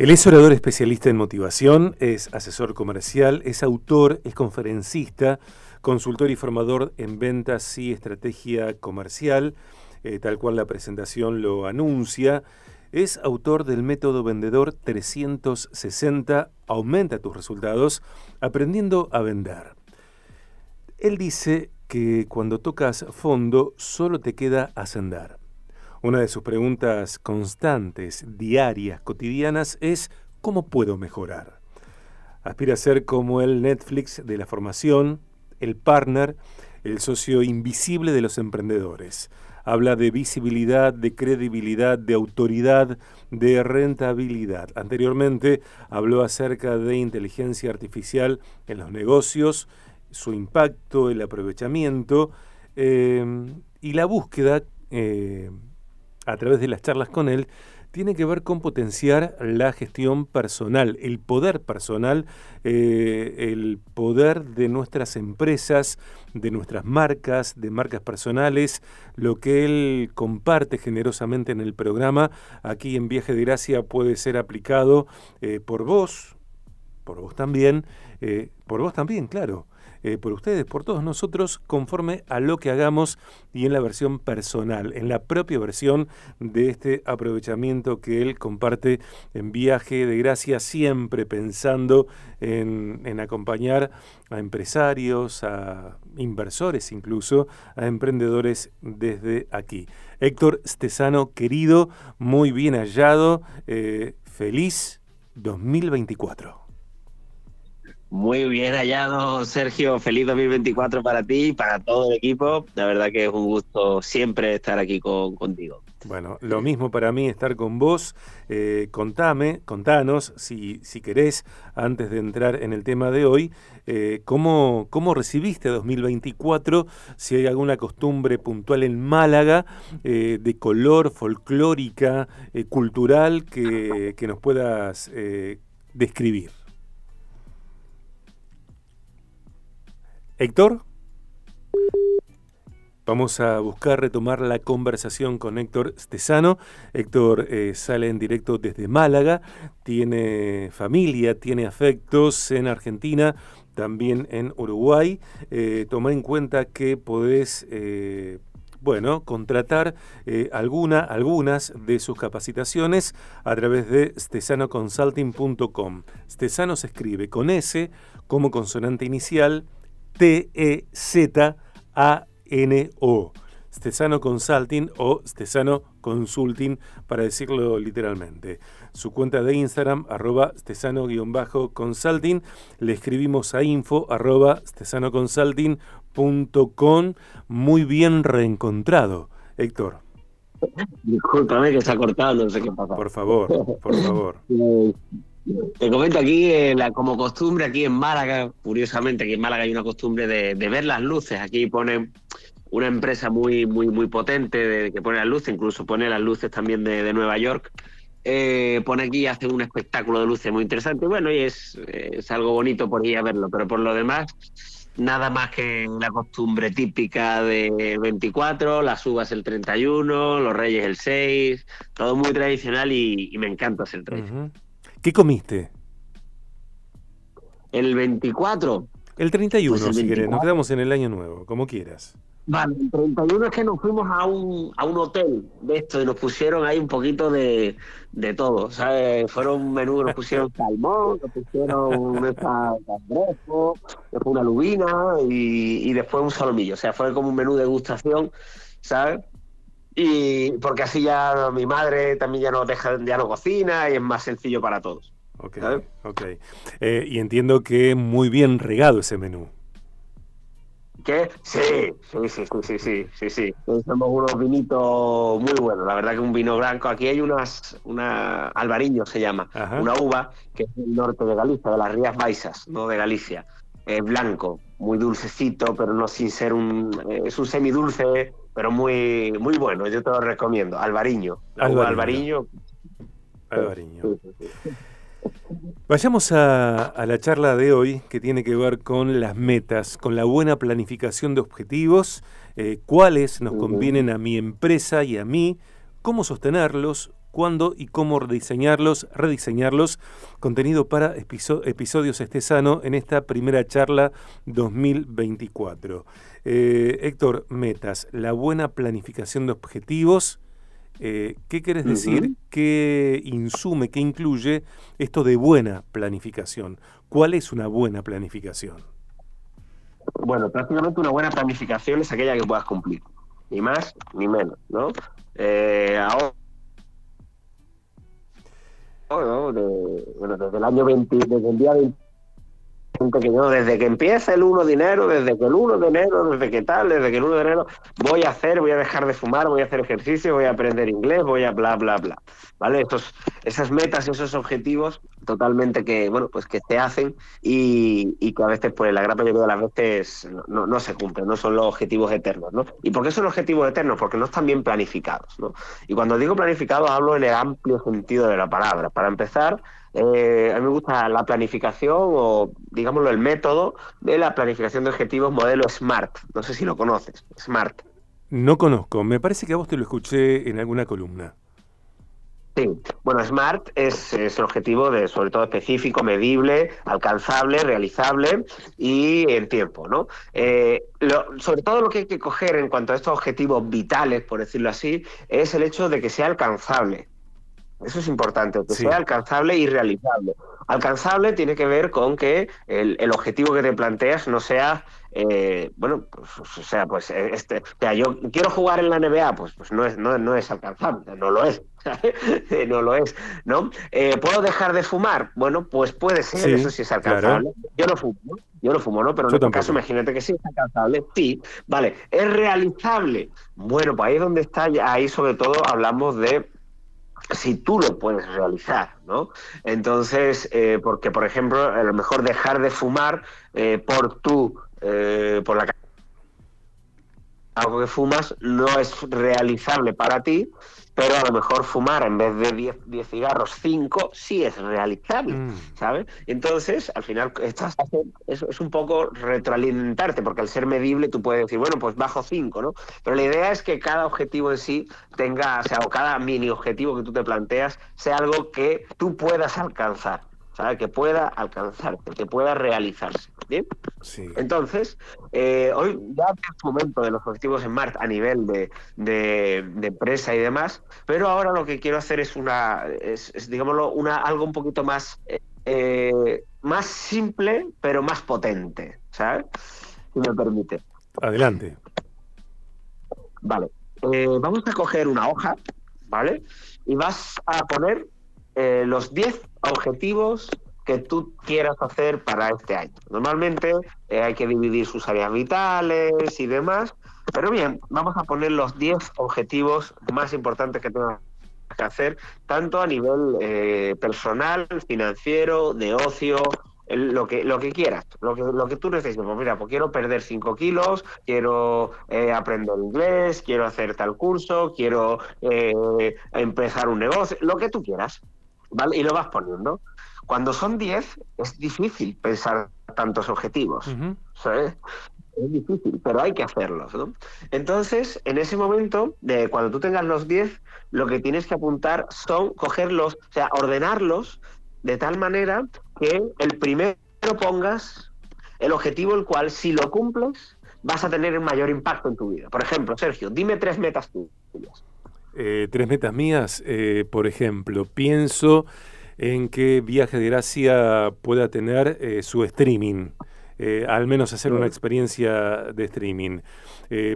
Él es orador especialista en motivación, es asesor comercial, es autor, es conferencista, consultor y formador en ventas y estrategia comercial, eh, tal cual la presentación lo anuncia. Es autor del método vendedor 360, aumenta tus resultados aprendiendo a vender. Él dice que cuando tocas fondo solo te queda ascender. Una de sus preguntas constantes, diarias, cotidianas es ¿cómo puedo mejorar? Aspira a ser como el Netflix de la formación, el partner, el socio invisible de los emprendedores. Habla de visibilidad, de credibilidad, de autoridad, de rentabilidad. Anteriormente habló acerca de inteligencia artificial en los negocios, su impacto, el aprovechamiento eh, y la búsqueda eh, a través de las charlas con él, tiene que ver con potenciar la gestión personal, el poder personal, eh, el poder de nuestras empresas, de nuestras marcas, de marcas personales, lo que él comparte generosamente en el programa, aquí en Viaje de Gracia puede ser aplicado eh, por vos, por vos también, eh, por vos también, claro. Eh, por ustedes, por todos nosotros, conforme a lo que hagamos y en la versión personal, en la propia versión de este aprovechamiento que él comparte en viaje de gracia, siempre pensando en, acompañar a empresarios, a inversores incluso, a emprendedores desde aquí. Héctor Stesano, querido, muy bien hallado, eh, feliz 2024. Muy bien hallado, Sergio. Feliz 2024 para ti y para todo el equipo. La verdad que es un gusto siempre estar aquí con, contigo. Bueno, lo mismo para mí estar con vos. Eh, contame, contanos, si, si querés, antes de entrar en el tema de hoy, eh, ¿cómo, ¿cómo recibiste 2024? Si hay alguna costumbre puntual en Málaga eh, de color folclórica, cultural, que, que, nos puedas describir. Héctor. Vamos a buscar retomar la conversación con Héctor Stesano. Héctor eh, sale en directo desde Málaga, tiene familia, tiene afectos en Argentina, también en Uruguay. Eh, toma en cuenta que podés, eh, bueno, contratar alguna, algunas de sus capacitaciones a través de stesanoconsulting.com. Stesano se escribe con S como consonante inicial T-E-Z-A-N-O. Stesano Consulting o Stesano Consulting, para decirlo literalmente. Su cuenta de Instagram, arroba stesano-consulting. Le escribimos a info, arroba stesanoconsulting.com. Muy bien reencontrado, Héctor. Discúlpame que se ha cortado, no sé qué pasa. Por favor, por favor. Te comento aquí, eh, la, como costumbre aquí en Málaga, curiosamente aquí en Málaga hay una costumbre de, ver las luces. Aquí pone una empresa muy, muy, muy potente de, que pone las luces, incluso pone las luces también de, Nueva York. Eh, pone aquí, hace un espectáculo de luces muy interesante. Bueno, y es, es algo bonito por ir a verlo, pero por lo demás, nada más que la costumbre típica de 24, las uvas el 31, los reyes el 6, todo muy tradicional y, me encanta hacer tradicional. ¿Qué comiste? El 24. El 31, pues si querés. Nos quedamos en el año nuevo, como quieras. Vale, el 31 es que nos fuimos a un, a un hotel de esto y nos pusieron ahí un poquito de, de todo, ¿sabes? Fueron menús, nos pusieron salmón, nos pusieron un cangrejo, después una lubina y, y después un salomillo. O sea, fue como un menú de degustación, ¿sabes? Y porque así ya mi madre también ya no deja, ya no cocina y es más sencillo para todos. Ok, ok. Eh, y entiendo que muy bien regado ese menú. ¿Qué? Sí, sí, sí, sí, sí, sí, sí. Somos unos vinitos muy buenos. La verdad que un vino blanco. Aquí hay unas, una albariño se llama, una uva que es del norte de Galicia, de las Rías Baixas, no de Galicia. Es blanco, muy dulcecito, pero no sin ser un, es un semidulce pero muy, muy bueno, yo te lo recomiendo. Alvariño. Alvariño. Alvariño. Vayamos a, la charla de hoy que tiene que ver con las metas, con la buena planificación de objetivos, eh, cuáles nos convienen a mi empresa y a mí, cómo sostenerlos, cuándo y cómo rediseñarlos, rediseñarlos. Contenido para episodios estesano en esta primera charla 2024. Eh, Héctor, metas, la buena planificación de objetivos. Eh, ¿Qué quieres decir? ¿Qué insume, qué incluye esto de buena planificación? ¿Cuál es una buena planificación? Bueno, prácticamente una buena planificación es aquella que puedas cumplir, ni más ni menos, ¿no? Eh, ahora, bueno, desde el año 20, desde el día 20 desde que empieza el 1 de enero, desde que el 1 de enero, desde que tal, desde que el 1 de enero voy a hacer, voy a dejar de fumar, voy a hacer ejercicio, voy a aprender inglés, voy a bla, bla, bla. ¿Vale? Estos, esas metas, esos objetivos totalmente que, bueno, pues que se hacen y, que a veces, pues la gran mayoría de las veces no, no, se cumplen, no son los objetivos eternos, ¿no? ¿Y por qué son objetivos eternos? Porque no están bien planificados, ¿no? Y cuando digo planificados hablo en el amplio sentido de la palabra. Para empezar, eh, a mí me gusta la planificación o, digámoslo, el método de la planificación de objetivos modelo SMART. No sé si lo conoces, SMART. No conozco, me parece que a vos te lo escuché en alguna columna. Sí, bueno, SMART es, el objetivo de, sobre todo específico, medible, alcanzable, realizable y en tiempo, ¿no? Eh, sobre todo lo que hay que coger en cuanto a estos objetivos vitales, por decirlo así, es el hecho de que sea alcanzable. Eso es importante, que sea alcanzable y realizable. Alcanzable tiene que ver con que el, objetivo que te planteas no sea, eh, bueno, pues, o sea, pues eh, este, o sea, yo quiero jugar en la NBA, pues, pues no es, no, no es alcanzable, no lo es, no lo es, ¿no? Eh, ¿Puedo dejar de fumar? Bueno, pues puede ser, eso sí es alcanzable. Yo no fumo. Yo no fumo, ¿no? Pero en este caso, imagínate que sí es alcanzable. Sí, vale. ¿Es realizable? Bueno, pues ahí es donde está, ahí sobre todo hablamos de si tú lo puedes realizar, ¿no? Entonces, eh, porque por ejemplo, a lo mejor dejar de fumar eh, por tú, eh, por la algo que fumas no es realizable para ti, pero a lo mejor fumar en vez de 10 cigarros, 5, sí es realizable, mm. ¿sabes? Entonces, al final, estás, es, es un poco retroalimentarte, porque al ser medible tú puedes decir, bueno, pues bajo 5, ¿no? Pero la idea es que cada objetivo en sí tenga, o sea, o cada mini objetivo que tú te planteas sea algo que tú puedas alcanzar. Que pueda alcanzarse, que pueda realizarse. ¿bien? Entonces, eh, hoy ya es momento de los objetivos en Mart a nivel de, de, empresa y demás, pero ahora lo que quiero hacer es una, es, digámoslo, una, algo un poquito más, eh, más simple, pero más potente, ¿sabes? Si me permite. Adelante. Vale. Eh, vamos a coger una hoja, ¿vale? Y vas a poner los 10 objetivos que tú quieras hacer para este año. Normalmente eh, hay que dividir sus áreas vitales y demás, pero bien, vamos a poner los 10 objetivos más importantes que tengas que hacer, tanto a nivel eh, personal, financiero, de ocio, lo que lo que quieras, lo que lo que tú necesites. Pues mira, pues quiero perder 5 kilos, quiero eh, aprender inglés, quiero hacer tal curso, quiero empezar un negocio, lo que tú quieras. ¿Vale? Y lo vas poniendo. Cuando son 10, es difícil pensar tantos objetivos. ¿sabes? Es difícil, pero hay que hacerlos. ¿no? Entonces, en ese momento, de cuando tú tengas los 10, lo que tienes que apuntar son cogerlos, o sea, ordenarlos de tal manera que el primero pongas el objetivo el cual, si lo cumples, vas a tener el mayor impacto en tu vida. Por ejemplo, Sergio, dime tres metas tuyas. Eh, tres metas mías, eh, por ejemplo, pienso en que Viaje de Gracia pueda tener eh, su streaming, al menos hacer una experiencia de streaming.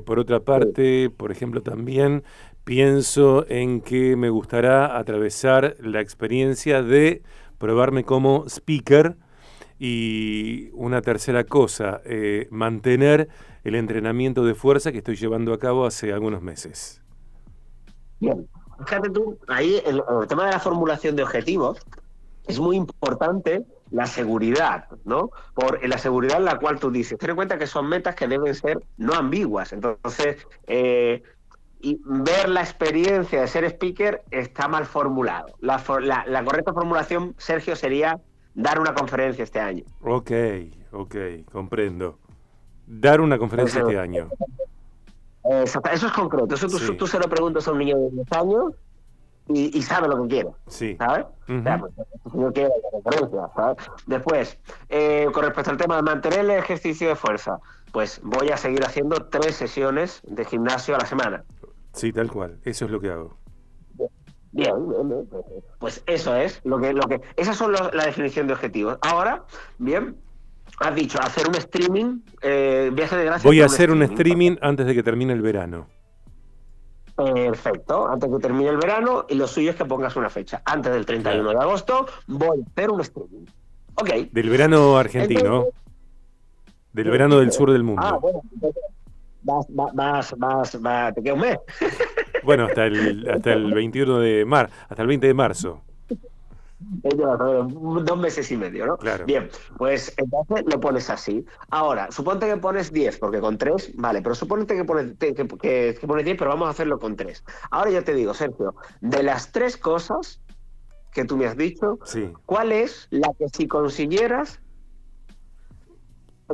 por otra parte, por ejemplo, también pienso en que me gustará atravesar la experiencia de probarme como speaker y una tercera cosa, mantener el entrenamiento de fuerza que estoy llevando a cabo hace algunos meses. Bien, fíjate tú, ahí el, el tema de la formulación de objetivos es muy importante la seguridad, ¿no? Por la seguridad en la cual tú dices, ten en cuenta que son metas que deben ser no ambiguas. Entonces, eh, y ver la experiencia de ser speaker está mal formulado. La, la, correcta formulación, Sergio, sería dar una conferencia este año. Ok, ok, comprendo. Dar una conferencia este año. Eso es concreto. Eso tú, se lo preguntas a un niño de 10 años y, sabe lo que quiere. Sí. ¿Sabes? quiere ¿sabes? Después, eh, con respecto al tema de mantener el ejercicio de fuerza, pues voy a seguir haciendo tres sesiones de gimnasio a la semana. Sí, tal cual. Eso es lo que hago. Bien, pues eso es lo que, lo que, esas son la definición de objetivos. Ahora, bien, has dicho hacer un streaming, eh, viaje de gracia. Voy a hacer un streaming antes de que termine el verano. Perfecto, antes de que termine el verano, y lo suyo es que pongas una fecha. Antes del 31 de agosto, voy a hacer un streaming. Ok. Del verano argentino. del verano del sur del mundo. Ah, bueno, vas, vas, vas, vas, te queda un mes. bueno, hasta el, hasta el 21 de mar, hasta el 20 de marzo dos meses y medio, ¿no? Bien, pues entonces lo pones así. Ahora, suponte que pones 10, porque con 3, vale, pero suponte que pones, que, que, pones 10, pero vamos a hacerlo con 3. Ahora ya te digo, Sergio, de las tres cosas que tú me has dicho, ¿cuál es la que si consiguieras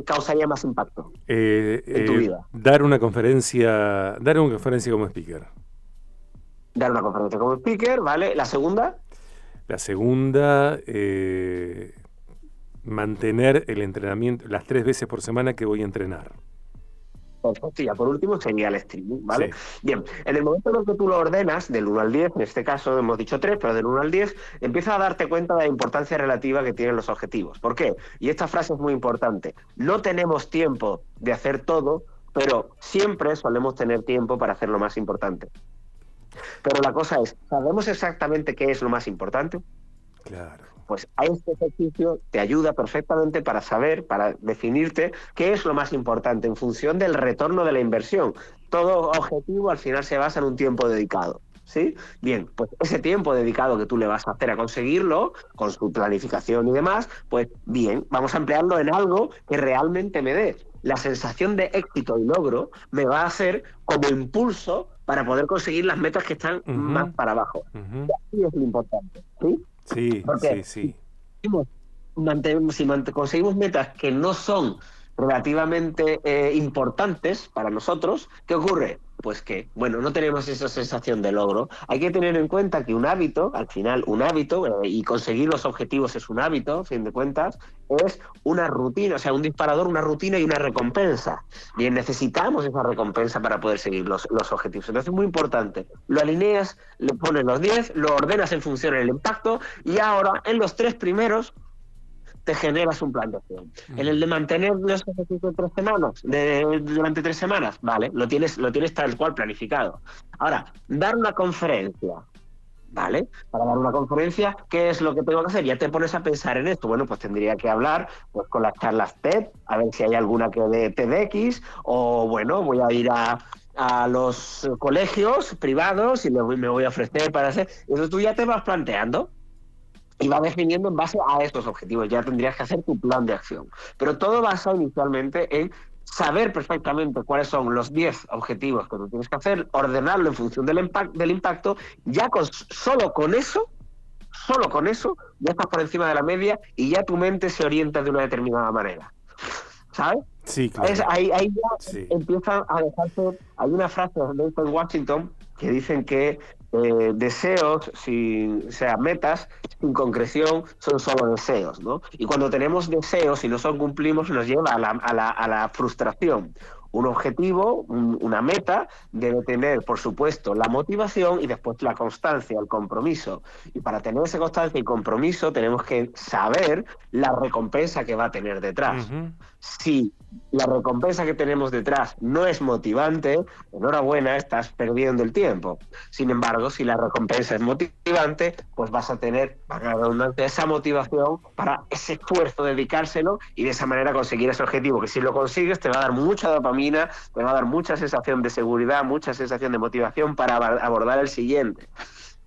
causaría más impacto eh, en tu eh, vida? Dar una conferencia, dar una conferencia como speaker. Dar una conferencia como speaker, ¿vale? La segunda. La segunda, eh, mantener el entrenamiento las tres veces por semana que voy a entrenar. Ya por último sería el streaming, ¿vale? Bien, en el momento en el que tú lo ordenas, del 1 al 10, en este caso hemos dicho 3, pero del 1 al 10, empiezas a darte cuenta de la importancia relativa que tienen los objetivos. ¿Por qué? Y esta frase es muy importante. No tenemos tiempo de hacer todo, pero siempre solemos tener tiempo para hacer lo más importante. Pero la cosa es, ¿sabemos exactamente qué es lo más importante? Claro. Pues a este ejercicio te ayuda perfectamente para saber, para definirte qué es lo más importante en función del retorno de la inversión. Todo objetivo al final se basa en un tiempo dedicado. ¿Sí? Bien, pues ese tiempo dedicado que tú le vas a hacer a conseguirlo, con su planificación y demás, pues bien, vamos a emplearlo en algo que realmente me dé la sensación de éxito y logro, me va a hacer como impulso para poder conseguir las metas que están más para abajo. Y así es lo importante. ¿sí? Sí, sí, sí. Si, conseguimos metas que no son relativamente eh, importantes para nosotros, ¿qué ocurre? Pues que, bueno, no tenemos esa sensación de logro. Hay que tener en cuenta que un hábito, al final, un hábito, eh, y conseguir los objetivos es un hábito, fin de cuentas, es una rutina, o sea, un disparador, una rutina y una recompensa. Bien, necesitamos esa recompensa para poder seguir los, los objetivos. Entonces es muy importante. Lo alineas, le pones los 10, lo ordenas en función del impacto, y ahora en los tres primeros te generas un plan de acción. En el de mantener los ejercicios tres semanas, de, durante tres semanas, vale, lo tienes, lo tienes tal cual planificado. Ahora, dar una conferencia, ¿vale? Para dar una conferencia, ¿qué es lo que tengo que hacer? Ya te pones a pensar en esto. Bueno, pues tendría que hablar pues, con las charlas TED, a ver si hay alguna que de TEDx, o bueno, voy a ir a, a los colegios privados y me voy, me voy a ofrecer para hacer. Eso tú ya te vas planteando y va definiendo en base a estos objetivos. Ya tendrías que hacer tu plan de acción. Pero todo basa inicialmente en saber perfectamente cuáles son los 10 objetivos que tú tienes que hacer, ordenarlo en función del, impacto, del impacto, ya con, solo con eso, solo con eso, ya estás por encima de la media y ya tu mente se orienta de una determinada manera. ¿Sabes? Sí, claro. ahí, ahí, ya empiezan a dejarse. Hay una frase de Washington que dicen que eh, deseos, sin, o sea, metas sin concreción son solo deseos, ¿no? Y cuando tenemos deseos y no son cumplimos nos lleva a la, a la, a la frustración. Un objetivo, una meta, debe tener, por supuesto, la motivación y después la constancia, el compromiso. Y para tener esa constancia y compromiso tenemos que saber la recompensa que va a tener detrás. Si la recompensa que tenemos detrás no es motivante, enhorabuena, estás perdiendo el tiempo. Sin embargo, si la recompensa es motivante, pues vas a tener, esa motivación para ese esfuerzo, dedicárselo y de esa manera conseguir ese objetivo, que si lo consigues te va a dar mucha dopamina, te va a dar mucha sensación de seguridad, mucha sensación de motivación para abordar el siguiente.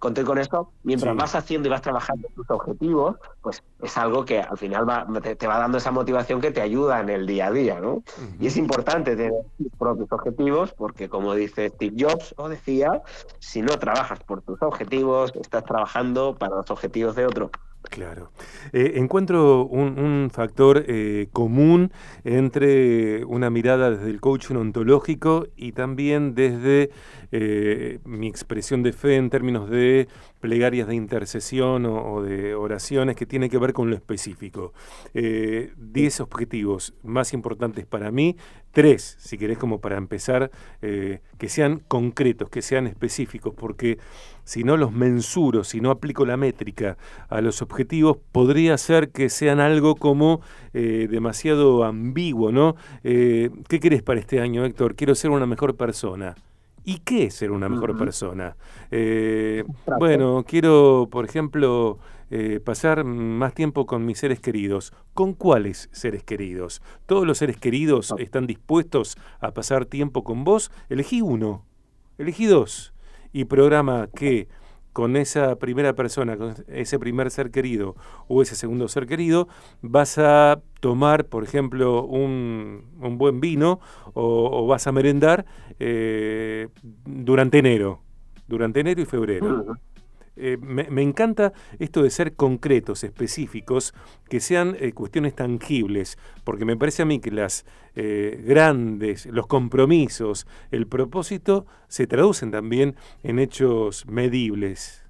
Conté con esto, mientras vas haciendo y vas trabajando tus objetivos, pues es algo que al final va, te, va dando esa motivación que te ayuda en el día a día, ¿no? Y es importante tener tus propios objetivos, porque como dice Steve Jobs, o decía, si no trabajas por tus objetivos, estás trabajando para los objetivos de otro. Claro. Eh, encuentro un, factor eh, común entre una mirada desde el coaching ontológico y también desde eh, mi expresión de fe en términos de plegarias de intercesión o, de oraciones que tiene que ver con lo específico. diez objetivos más importantes para mí, tres, si querés como para empezar, que sean concretos, que sean específicos, porque si no los mensuro, si no aplico la métrica a los objetivos, podría ser que sean algo como eh, demasiado ambiguo, ¿no? Eh, ¿Qué querés para este año, Héctor? Quiero ser una mejor persona. ¿Y qué es ser una mejor persona? Eh, bueno, quiero, por ejemplo, pasar más tiempo con mis seres queridos. ¿Con cuáles seres queridos? ¿Todos los seres queridos están dispuestos a pasar tiempo con vos? Elegí uno, elegí dos y programa que con esa primera persona, con ese primer ser querido o ese segundo ser querido, vas a tomar, por ejemplo, un, buen vino o, vas a merendar eh, durante enero, durante enero y febrero. Eh, me, encanta esto de ser concretos, específicos, que sean eh, cuestiones tangibles, porque me parece a mí que las eh, grandes, los compromisos, el propósito, se traducen también en hechos medibles.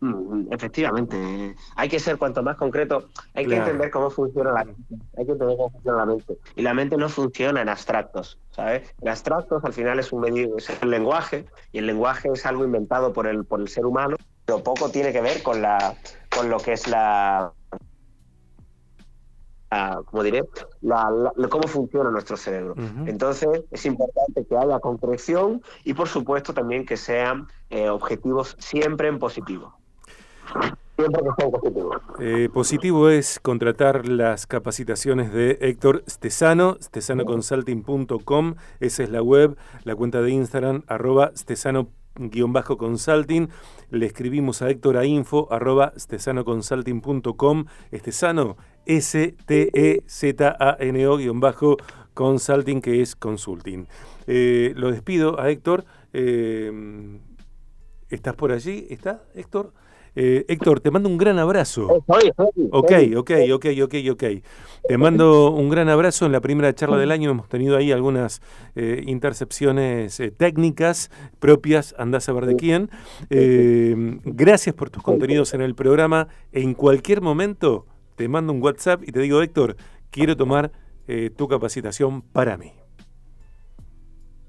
Mm, efectivamente, hay que ser cuanto más concreto, hay que entender cómo funciona la mente, hay que entender cómo funciona la mente. Y la mente no funciona en abstractos, ¿sabes? En abstractos al final es un medio, es el lenguaje, y el lenguaje es algo inventado por el, por el ser humano, pero poco tiene que ver con la con lo que es la, como diré, la, cómo funciona nuestro cerebro. Entonces, es importante que haya concreción y, por supuesto, también que sean eh, objetivos siempre en positivo. Eh, positivo es contratar las capacitaciones de Héctor Stesano, stesanoconsulting.com, esa es la web, la cuenta de Instagram, arroba stesano-consulting. Le escribimos a Héctor a info, arroba stesanoconsulting.com, Stesano, S-T-E-Z-A-N-O, consulting, que es consulting. Eh, lo despido a Héctor. Eh, ¿Estás por allí? ¿Está, Héctor? Eh, Héctor, te mando un gran abrazo. Ok, ok, ok, ok, ok. Te mando un gran abrazo. En la primera charla del año hemos tenido ahí algunas eh, intercepciones eh, técnicas propias, andás a ver de quién. gracias por tus contenidos en el programa. En cualquier momento te mando un WhatsApp y te digo, Héctor, quiero tomar tu capacitación para mí.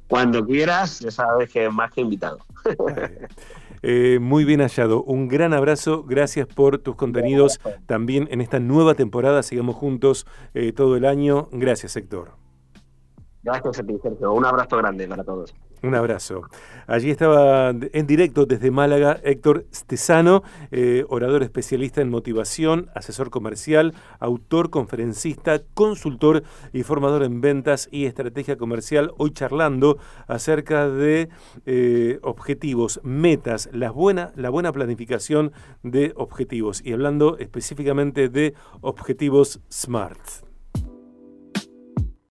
Cuando quieras, ya sabes que más que invitado. Eh, muy bien hallado. Un gran abrazo. Gracias por tus contenidos también en esta nueva temporada. Sigamos juntos eh, todo el año. Gracias, Héctor. Gracias a ti, Sergio. Un abrazo grande para todos. Un abrazo. Allí estaba en directo desde Málaga Héctor Stesano, eh, orador especialista en motivación, asesor comercial, autor, conferencista, consultor y formador en ventas y estrategia comercial. Hoy charlando acerca de eh, objetivos, metas, la buena, la buena planificación de objetivos y hablando específicamente de objetivos SMART.